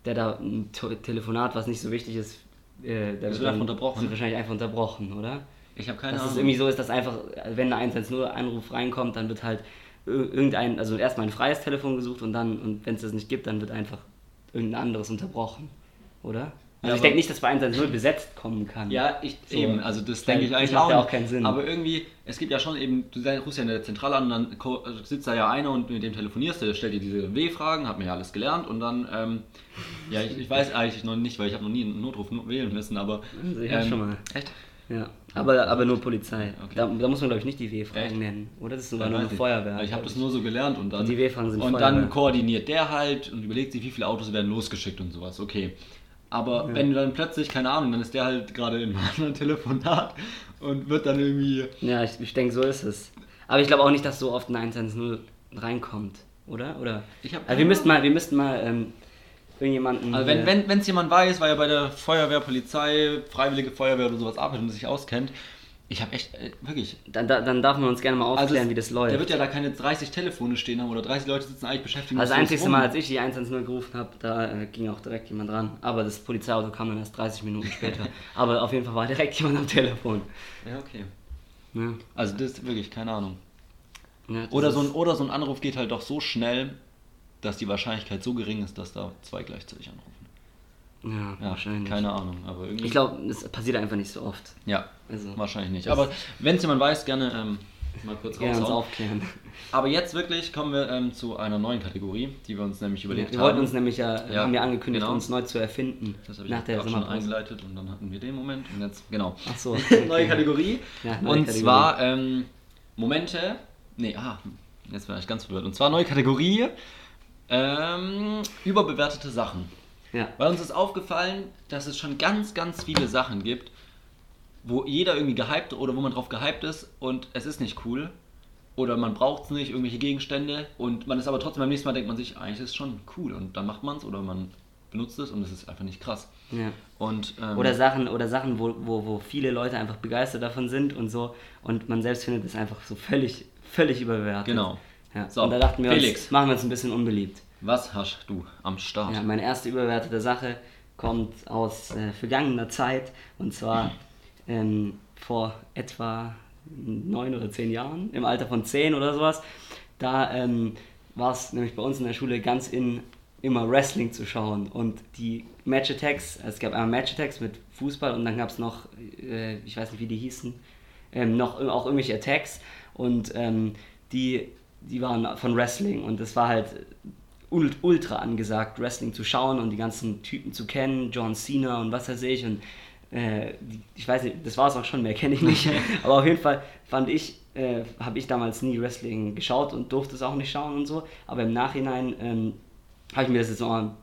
der da ein Telefonat, was nicht so wichtig ist, äh, Das wird dann- einfach unterbrochen. wird wahrscheinlich einfach unterbrochen, oder? Ich habe keine dass es Ahnung. irgendwie so ist, dass einfach, wenn ein 110-Anruf reinkommt, dann wird halt ir- irgendein, also erstmal ein freies Telefon gesucht und dann, und wenn es das nicht gibt, dann wird einfach irgendein anderes unterbrochen, oder? Also Ja, ich denke nicht, dass bei 110 besetzt kommen kann. Ja, ich, So. eben, also das denke ich das eigentlich macht ja auch keinen Sinn. Aber irgendwie, es gibt ja schon eben, du rufst ja in der Zentrale an und dann sitzt da ja einer und mit dem telefonierst, der stellt dir diese W-Fragen, hat mir ja alles gelernt und dann, ähm, ja, ich, ich weiß eigentlich noch nicht, weil ich habe noch nie einen Notruf wählen müssen, aber... Also ich hab schon mal. Echt? Ja, aber, aber nur Polizei. Okay. Da, da muss man, glaube ich, nicht die? W-Fragen nennen, oder? Das ist sogar Ja, nur eine. Feuerwehr. Ich habe das nur so gelernt und dann... Und die W-Fragen sind Und Feuerwehr. dann koordiniert der halt und überlegt sich, wie viele Autos werden losgeschickt und sowas, okay. Aber wenn du dann plötzlich, keine Ahnung, dann ist der halt gerade in einem anderen Telefonat und wird dann irgendwie... Ja, ich, ich denke, so ist es. Aber ich glaube auch nicht, dass so oft ein 110 reinkommt, oder? Oder? Ich hab also wir müssten mal, wir müssten mal ähm, irgendjemanden. Also wenn hier- wenn es jemand weiß, weil er bei der Feuerwehr, Polizei, Freiwillige Feuerwehr oder sowas arbeitet und sich auskennt, ich habe echt, äh, wirklich... dann, da- dann darf man uns gerne mal aufklären, es- wie das läuft. Der wird ja da keine 30 Telefone stehen haben oder 30 Leute sitzen eigentlich beschäftigt. Also das einzige. Mal, als ich die 110 gerufen habe, da äh, ging auch direkt jemand dran. Aber das Polizeiauto kam dann erst 30 Minuten später. Aber auf jeden Fall war direkt jemand am Telefon. Ja, okay. Ja. Also das ist wirklich, keine Ahnung. Ja, Oder so, ein, oder so ein Anruf geht halt doch so schnell, dass die Wahrscheinlichkeit so gering ist, dass da zwei gleichzeitig anrufen. Ja, Ja, wahrscheinlich. keine Ahnung, aber irgendwie... Ich glaube, das passiert einfach nicht so oft. Ja, Also, wahrscheinlich nicht. Aber wenn es jemand weiß, gerne ähm, mal kurz gerne raushauen. aufklären. Aber jetzt wirklich kommen wir ähm, zu einer neuen Kategorie, die wir uns nämlich überlegt wir haben. wollten uns nämlich ja, Ja, haben ja angekündigt, genau. uns neu zu erfinden. das habe ich nach der schon eingeleitet und dann hatten wir den Moment und jetzt, genau. Ach so. neue Kategorie. Ja, neue und Kategorie. zwar ähm, Momente, nee, ah, jetzt war ich ganz verwirrt. Und zwar neue Kategorie, ähm, überbewertete Sachen. Ja. Weil uns ist aufgefallen, dass es schon ganz, ganz viele Sachen gibt, wo jeder irgendwie gehypt oder wo man drauf gehypt ist und es ist nicht cool. Oder man braucht es nicht, irgendwelche Gegenstände und man ist aber trotzdem beim nächsten Mal denkt man sich, eigentlich ist es schon cool und dann macht man es oder man benutzt es und es ist einfach nicht krass. Ja. Und, ähm, Oder Sachen, oder Sachen wo, wo, wo viele Leute einfach begeistert davon sind und so und man selbst findet es einfach so völlig, völlig überbewertet. Genau. Ja. So, und da dachten wir Felix. uns, machen wir uns ein bisschen unbeliebt. was hast du am Start? Ja, meine erste überbewertete Sache kommt aus äh, vergangener Zeit und zwar ähm, vor etwa neun oder zehn Jahren, im Alter von zehn oder sowas. Da ähm, war es nämlich bei uns in der Schule ganz in, immer Wrestling zu schauen und die Match Attacks, es gab einmal Match Attacks mit Fußball und dann gab es noch, äh, ich weiß nicht wie die hießen, ähm, noch auch irgendwelche Attacks und ähm, die, die waren von Wrestling und es war halt ult- ultra angesagt, Wrestling zu schauen und die ganzen Typen zu kennen, John Cena und was weiß ich und äh, ich weiß nicht, das war es auch schon, mehr kenne ich nicht, aber auf jeden Fall fand ich, äh, habe ich damals nie Wrestling geschaut und durfte es auch nicht schauen und so, aber im Nachhinein ähm, habe ich mir das jetzt noch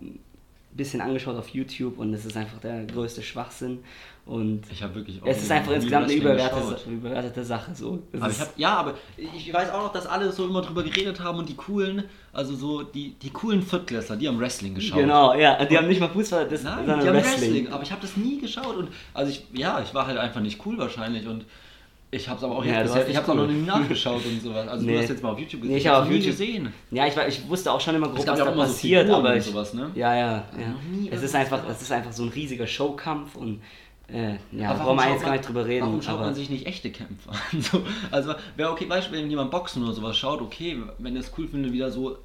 bisschen angeschaut auf YouTube und es ist einfach der größte Schwachsinn und Ich habe wirklich auch es ist einfach insgesamt eine geschaut. überbewertete Sache. So. Aber hab, ja, aber ich weiß auch noch, dass alle so immer drüber geredet haben und die coolen, also so die, die coolen Viertklässler, die haben Wrestling geschaut. Genau, ja, die haben nicht mal Fußball, das, Nein, sondern die haben Wrestling. Wrestling. aber ich habe das nie geschaut und also ich, ja, ich war halt einfach nicht cool wahrscheinlich und ich habe es aber auch Ja, jetzt ich habe auch cool. noch nie nachgeschaut und sowas. Also Nee. du hast jetzt mal auf YouTube Nee, ich habe auf YouTube gesehen. Ja, ich, war, ich wusste auch schon immer grob, was da so passiert, Figuren aber ich, sowas, ne? Ja, ja, ja. noch nie Es ist einfach, es ist einfach so ein riesiger Showkampf und äh, ja, Aber wir schaut jetzt gar nicht drüber reden. Warum schaut aber man sich nicht echte Kämpfer an? So, also wäre okay, weißt du, wenn jemand Boxen oder sowas schaut, okay, wenn ihr es cool findet, wieder so,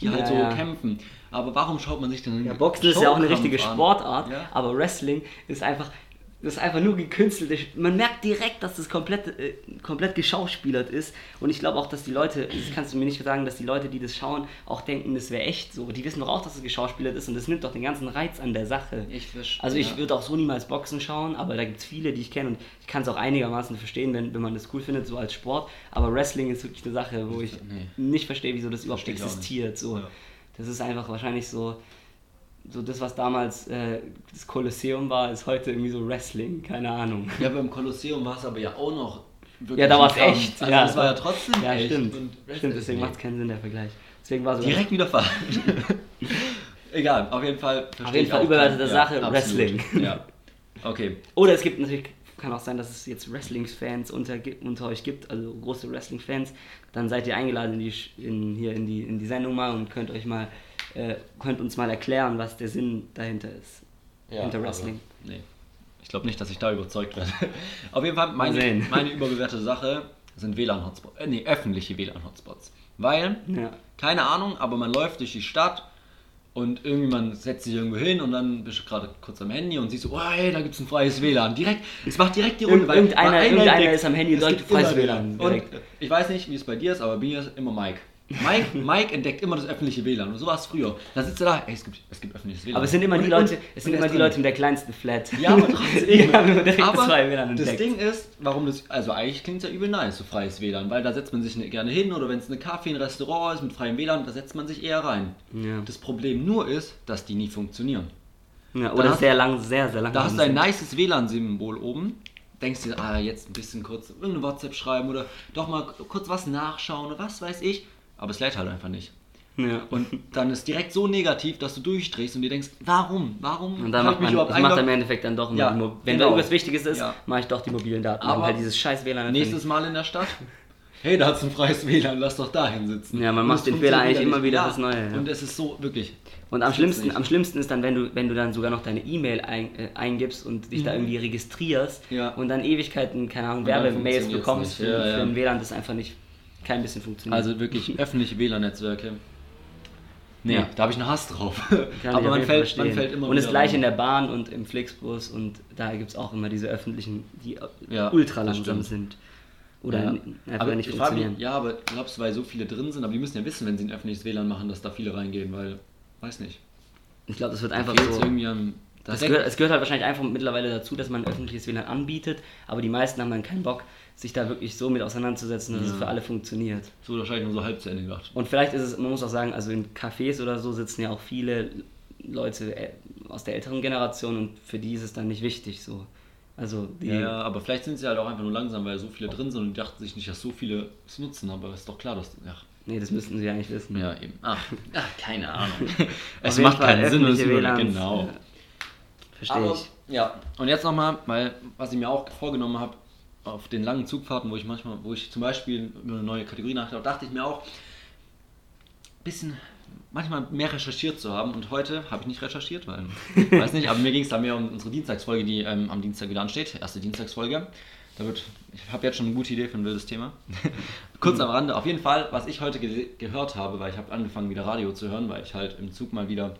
die halt Ja, so ja. kämpfen. Aber warum schaut man sich denn ja, Boxen ist ja auch eine richtige? Sportart, Ja? aber Wrestling ist einfach, das ist einfach nur gekünstelte. Man merkt direkt, dass das komplett, äh, komplett geschauspielert ist. Und ich glaube auch, dass die Leute, das kannst du mir nicht sagen, dass die Leute, die das schauen, auch denken, das wäre echt so. Die wissen doch auch, dass es geschauspielert ist und das nimmt doch den ganzen Reiz an der Sache. Ich verstehe. Also ich würde auch so niemals Boxen schauen, aber da gibt es viele, die ich kenne und ich kann es auch einigermaßen verstehen, wenn, wenn man das cool findet, so als Sport. Aber Wrestling ist wirklich eine Sache, wo ich Nee. nicht verstehe, wieso das überhaupt Verstehe existiert. So. Ja. Das ist einfach wahrscheinlich so, so das, was damals äh, das Kolosseum war, ist heute irgendwie so Wrestling, keine Ahnung. Ja, beim Kolosseum war es aber ja auch noch wirklich Ja, da war es echt. Also ja, das war ja trotzdem Ja, echt. stimmt. Und Stimmt, deswegen macht es keinen Sinn, der Vergleich. Deswegen war Direkt wieder falsch. Egal, auf jeden Fall. Auf jeden Fall keinen- Sache, absolut. Wrestling. Ja. Okay. Oder es gibt natürlich, kann auch sein, dass es jetzt Wrestling-Fans unter, unter euch gibt, also große Wrestling-Fans. Dann seid ihr eingeladen in die, in, hier in die, in die Sendung mal und könnt euch mal, äh, könnt uns mal erklären, was der Sinn dahinter ist. hinter Wrestling. Aber, nee. Ich glaube nicht, dass ich da überzeugt werde. Auf jeden Fall, meine, meine überbewertete Sache sind WLAN-Hotspots. Äh, nee, öffentliche WLAN-Hotspots. Weil, Ja. keine Ahnung, aber man läuft durch die Stadt und irgendwie man setzt sich irgendwo hin und dann bist du gerade kurz am Handy und siehst so, oh hey, da gibt es ein freies WLAN. Direkt, es macht direkt die Runde. weil- Irgendeiner- weil einer irgendeiner entdeckt, ist am Handy und sagt, freies immer WLAN, Und ich weiß nicht, wie es bei dir ist, aber bei mir ist immer Mike. Mike, Mike entdeckt immer das öffentliche WLAN. Und so war es früher. Da sitzt er da, ey, es gibt, es gibt öffentliches WLAN. Aber es sind immer die Und- Leute, und- es sind er immer die drin. Leute mit der kleinsten Flat. Ja, aber trotzdem. Aber zwei WLAN das entdeckt. Ding ist, warum das, also eigentlich klingt es ja übel nice, so freies WLAN, weil da setzt man sich ne- gerne hin oder wenn es eine Kaffee, ein Restaurant ist mit freiem WLAN, da setzt man sich eher rein. Ja. Das Problem nur ist, dass die nie funktionieren. Ja, oder sehr lang, sehr, sehr lang. Da hast du ein nices WLAN-Symbol oben, denkst dir, ah, jetzt ein bisschen kurz irgendeine WhatsApp schreiben oder doch mal kurz was nachschauen oder was weiß ich, aber es lädt halt einfach nicht. Ja. Und dann ist direkt so negativ, dass du durchdrehst und dir denkst, warum, warum Und dann macht man, mache eingeloggt? im Endeffekt dann doch Ja, Mo Wenn genau. da irgendwas Wichtiges ist, Ja. mache ich doch die mobilen Daten. Aber weil dieses scheiß WLAN Nächstes Mal in der Stadt. Hey, da hat's ein freies WLAN, lass doch da hinsitzen. Ja, man Und macht es den Fehler eigentlich immer wieder ja. fürs Neue, ja. Und es ist so, wirklich. Und am Das schlimmsten, nicht. am schlimmsten ist dann, wenn du, wenn du dann sogar noch deine E-Mail ein, äh, eingibst und dich da irgendwie registrierst Mhm. Ja. und dann Ewigkeiten, keine Ahnung, Werbemails bekommst für, Ja, für ein WLAN, das einfach nicht kein bisschen funktioniert. Also wirklich öffentliche WLAN-Netzwerke. Nee, Ja. da habe ich einen Hass drauf. Aber man fällt, man fällt immer Und das gleiche in der Bahn und im Flixbus und da gibt es auch immer diese öffentlichen, die Ja, ultra das langsam sind. Oder Ja. einfach aber nicht funktionieren. mich, ja, aber glaubst du, weil so viele drin sind, aber die müssen ja wissen, wenn sie ein öffentliches WLAN machen, dass da viele reingehen, weil, weiß nicht. Ich glaube, das wird Da einfach fehlt's so. irgendwie an. Da Es denkt- gehört, es gehört halt wahrscheinlich einfach mittlerweile dazu, dass man ein öffentliches WLAN anbietet, aber die meisten haben dann keinen Bock, sich da wirklich so mit auseinanderzusetzen, dass es Ja. für alle funktioniert. so wahrscheinlich nur so halb zu Ende gedacht. Und vielleicht ist es, man muss auch sagen, also in Cafés oder so sitzen ja auch viele Leute äh, aus der älteren Generation und für die ist es dann nicht wichtig so. Also die, Ja, ja, aber vielleicht sind sie halt auch einfach nur langsam, weil so viele drin sind und die dachten sich nicht, dass so viele es nutzen, aber ist doch klar, dass. Ja, nee, das müssten sie eigentlich wissen. ja eben. Ach, ach keine Ahnung. es macht Fall keinen Sinn, das über, Genau. äh, Verstehe Aber, ich. Ja, und jetzt nochmal, weil was ich mir auch vorgenommen habe, auf den langen Zugfahrten, wo ich manchmal, wo ich zum Beispiel über eine neue Kategorie nachdachte, dachte ich mir auch, bisschen manchmal mehr recherchiert zu haben und heute habe ich nicht recherchiert, weil, weiß nicht, aber mir ging es da mehr um unsere Dienstagsfolge, die ähm, am Dienstag wieder ansteht, erste Dienstagsfolge. Da wird, ich habe jetzt schon eine gute Idee für ein wildes Thema. Kurz am Rande, auf jeden Fall, was ich heute ge gehört habe, weil ich habe angefangen wieder Radio zu hören, weil ich halt im Zug mal wieder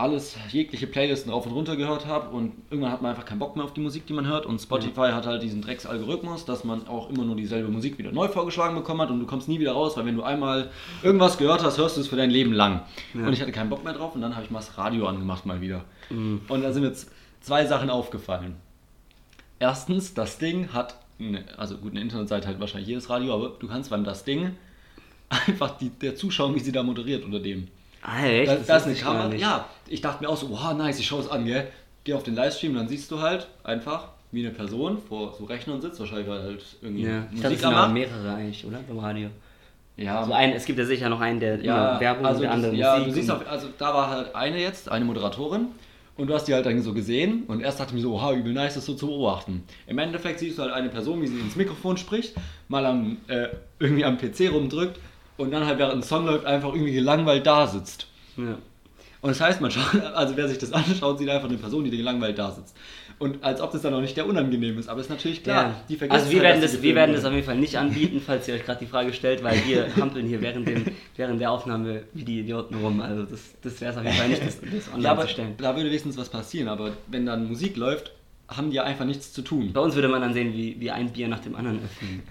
alles, jegliche Playlisten rauf und runter gehört habe und irgendwann hat man einfach keinen Bock mehr auf die Musik, die man hört und Spotify hat halt diesen Drecksalgorithmus, dass man auch immer nur dieselbe Musik wieder neu vorgeschlagen bekommen hat und du kommst nie wieder raus, weil wenn du einmal irgendwas gehört hast, hörst du es für dein Leben lang. Ja. Und ich hatte keinen Bock mehr drauf und dann habe ich mal das Radio angemacht mal wieder. Mhm. Und da sind mir z- zwei Sachen aufgefallen. Erstens, das Ding hat, eine, also gut, eine Internetseite halt wahrscheinlich jedes Radio, aber du kannst beim das Ding einfach die, der zuschauen, wie sie da moderiert unter dem. Ah, echt? Da, da ist eine Kamera. nicht. Ja, ich dachte mir auch so, wow, nice, ich schaue es an, gell. Geh auf den Livestream dann siehst du halt einfach, wie eine Person vor so Rechnern sitzt, wahrscheinlich weil halt irgendwie Ja, ich dachte, es Musik sind aber mehrere eigentlich, oder? Beim Radio. Ja, Also ein, es gibt ja sicher noch einen, der ja, Werbung also und der andere ja, Musik. du siehst auf, also da war halt eine jetzt, eine Moderatorin und du hast die halt dann so gesehen und erst dachte ich mir so, oha, übel nice, das so zu beobachten. Im Endeffekt siehst du halt eine Person, wie sie ins Mikrofon spricht, mal am, äh, irgendwie am PC rumdrückt und dann halt während ein Song läuft einfach irgendwie gelangweilt da sitzt. ja. Und das heißt, man schaut, also wer sich das anschaut, sieht einfach eine Person, die gelangweilt da sitzt. Und als ob das dann auch nicht der unangenehm ist, aber ist natürlich klar, Ja. die vergessen also wir halt, werden, das, wir werden das auf jeden Fall nicht anbieten, falls ihr euch gerade die Frage stellt, weil wir hampeln hier während, dem, während der Aufnahme wie die Idioten rum. Also das, das wäre es auf jeden Fall nicht, das, das online Ja, aber zu stellen. da würde wenigstens was passieren, aber wenn dann Musik läuft, haben die ja einfach nichts zu tun. Bei uns würde man dann sehen, wie, wie ein Bier nach dem anderen öffnen.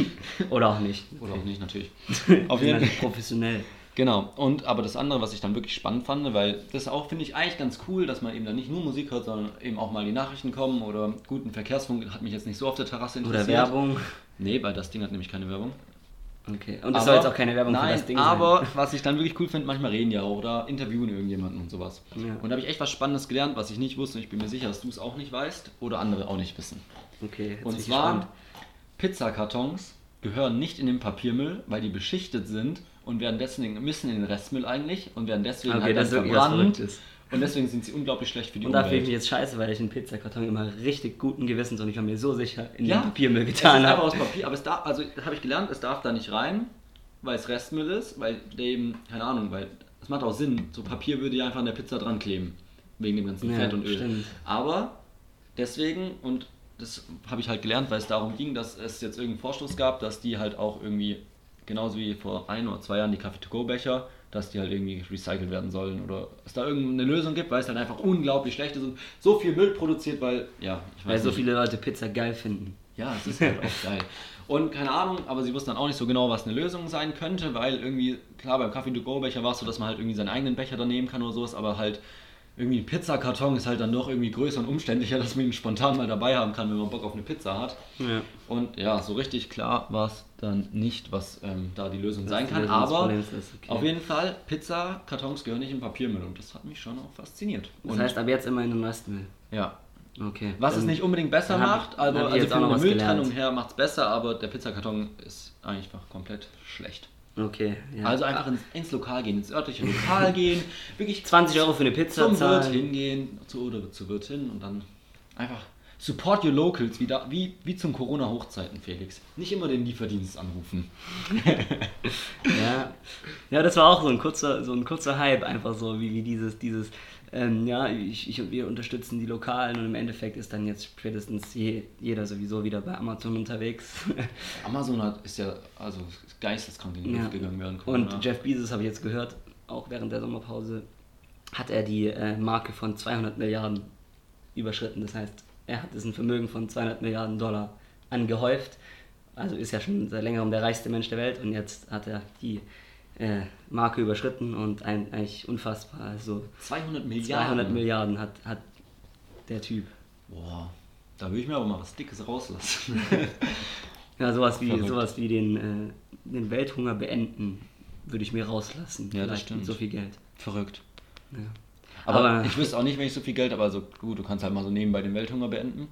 Oder auch nicht. Oder auch nicht, natürlich. Auf jeden Fall professionell. Genau. Und aber das andere, was ich dann wirklich spannend fand, weil das auch finde ich eigentlich ganz cool, dass man eben dann nicht nur Musik hört, sondern eben auch mal die Nachrichten kommen oder guten Verkehrsfunk hat mich jetzt nicht so auf der Terrasse interessiert. Oder Werbung. Nee, weil das Ding hat nämlich keine Werbung. Okay. Und es soll jetzt auch keine Werbung nein, für das Ding aber sein. was ich dann wirklich cool finde, manchmal reden die auch oder interviewen irgendjemanden und sowas. Ja. Und da habe ich echt was Spannendes gelernt, was ich nicht wusste und ich bin mir sicher, dass du es auch nicht weißt oder andere auch nicht wissen. Okay, Und zwar. Pizzakartons gehören nicht in den Papiermüll, weil die beschichtet sind und werden deswegen, müssen in den Restmüll eigentlich und werden deswegen Okay, halt das dann verbrannt. Und deswegen sind sie unglaublich schlecht für die Und da fühle ich Umwelt. mich jetzt scheiße, weil ich einen Pizzakarton immer richtig guten Gewissens und ich war mir so sicher in Ja, den Papiermüll getan habe. aus Papier, aber es darf, also habe ich gelernt, es darf da nicht rein, weil es Restmüll ist, weil dem, keine Ahnung, weil es macht auch Sinn, so Papier würde ja einfach an der Pizza dran kleben, wegen dem ganzen Ja, Fett und Öl. stimmt. Aber deswegen, und das habe ich halt gelernt, weil es darum ging, dass es jetzt irgendeinen Vorstoß gab, dass die halt auch irgendwie, genauso wie vor ein oder zwei Jahren die Kaffee-to-go-Becher, dass die halt irgendwie recycelt werden sollen oder es da irgendeine Lösung gibt, weil es halt einfach unglaublich schlecht ist und so viel Müll produziert, weil, ja, ich Weil so nicht. viele Leute Pizza geil finden. Ja, es ist halt auch geil. Und keine Ahnung, aber sie wussten dann auch nicht so genau, was eine Lösung sein könnte, weil irgendwie, klar, beim Kaffee-to-go-Becher war es so, dass man halt irgendwie seinen eigenen Becher da nehmen kann oder sowas, aber halt irgendwie ein Pizzakarton ist halt dann doch irgendwie größer und umständlicher, dass man ihn spontan mal dabei haben kann, wenn man Bock auf eine Pizza hat. Ja. Und ja, so richtig klar war es dann nicht, was ähm, da die Lösung sein die kann. Lösung Aber okay. auf jeden Fall, Pizzakartons gehören nicht in Papiermüll und das hat mich schon auch fasziniert. Das und, heißt, ab jetzt immer in den Restmüll. ja, Okay. was es nicht unbedingt besser macht, aber also auch von der Mülltrennung gelernt. her macht es besser, aber der Pizzakarton ist einfach komplett schlecht. Okay. Ja. Also einfach ins, ins Lokal gehen, ins örtliche Lokal gehen, wirklich 20 Euro für eine Pizza zum Wirt zahlen. hingehen, zu oder zur Wirtin und dann einfach support your locals, wie, da, wie, wie zum Corona-Hochzeiten, Felix. Nicht immer den Lieferdienst anrufen. Ja. ja, das war auch so ein kurzer, so ein kurzer Hype, einfach so wie, wie dieses, dieses, ähm, ja, ich, ich und wir unterstützen die Lokalen und im Endeffekt ist dann jetzt spätestens je, jeder sowieso wieder bei Amazon unterwegs. Amazon hat, ist ja also geisteskrank in die Luft Ja. gegangen während Corona. Und Jeff Bezos, habe ich jetzt gehört, auch während der Sommerpause, hat er die äh, Marke von 200 Milliarden überschritten. Das heißt, er hat ein Vermögen von 200 Milliarden Dollar angehäuft. Also ist ja schon seit längerem der reichste Mensch der Welt und jetzt hat er die äh, Marke überschritten und ein, eigentlich unfassbar. Also 200 Milliarden. 200 Milliarden hat, hat der Typ. Boah, da will ich mir aber mal was Dickes rauslassen. Ja, sowas wie, Verrückt. sowas wie den, äh, den Welthunger beenden würde ich mir rauslassen. Ja, das stimmt. so viel Geld. Verrückt. Ja. Aber, Aber- ich wüsste auch nicht, wenn ich so viel Geld habe. Also gut, du kannst halt mal so nebenbei den Welthunger beenden.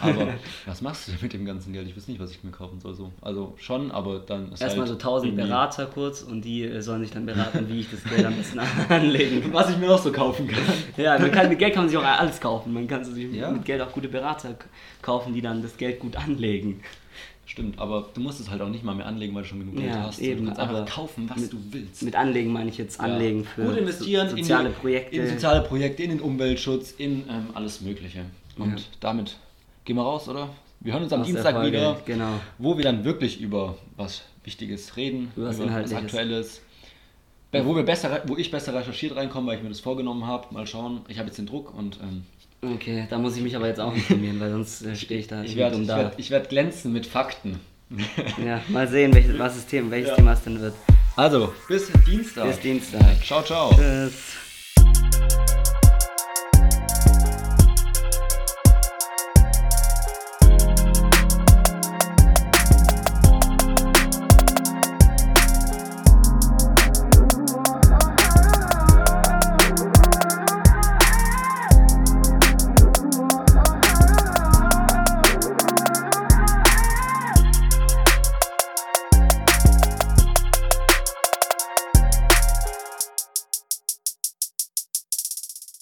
Aber was machst du denn mit dem ganzen Geld? Ich weiß nicht, was ich mir kaufen soll. So. Also schon, aber dann ist Erstmal halt so 1000 irgendwie- Berater kurz und die äh, sollen sich dann beraten, wie ich das Geld am besten anlegen. Was ich mir auch so kaufen kann. Ja, man kann, mit Geld kann man sich auch alles kaufen. Man kann sich Ja. mit Geld auch gute Berater kaufen, die dann das Geld gut anlegen. Stimmt, aber du musst es halt auch nicht mal mehr anlegen, weil du schon genug Geld Ja, hast. eben, du kannst aber einfach kaufen, was mit- du willst. Mit Anlegen meine ich jetzt Anlegen für Gut investieren so, soziale in die, Projekte. In soziale Projekte, in den Umweltschutz, in ähm, alles Mögliche. Und Ja. damit gehen wir raus, oder? Wir hören uns am Aus Dienstag wieder, Genau. wo wir dann wirklich über was Wichtiges reden, Über was was. Aktuelles. Wo, wir besser, wo ich besser recherchiert reinkomme, weil ich mir das vorgenommen habe. Mal schauen. Ich habe jetzt den Druck und ähm, Okay, da muss ich mich aber jetzt auch informieren, weil sonst äh, stehe ich da ich werde werd, werd glänzen mit Fakten. Ja, mal sehen, welches, was das Thema, welches Ja. Thema es denn wird. Also, bis Dienstag. Bis Dienstag. Ciao, ciao. Tschüss.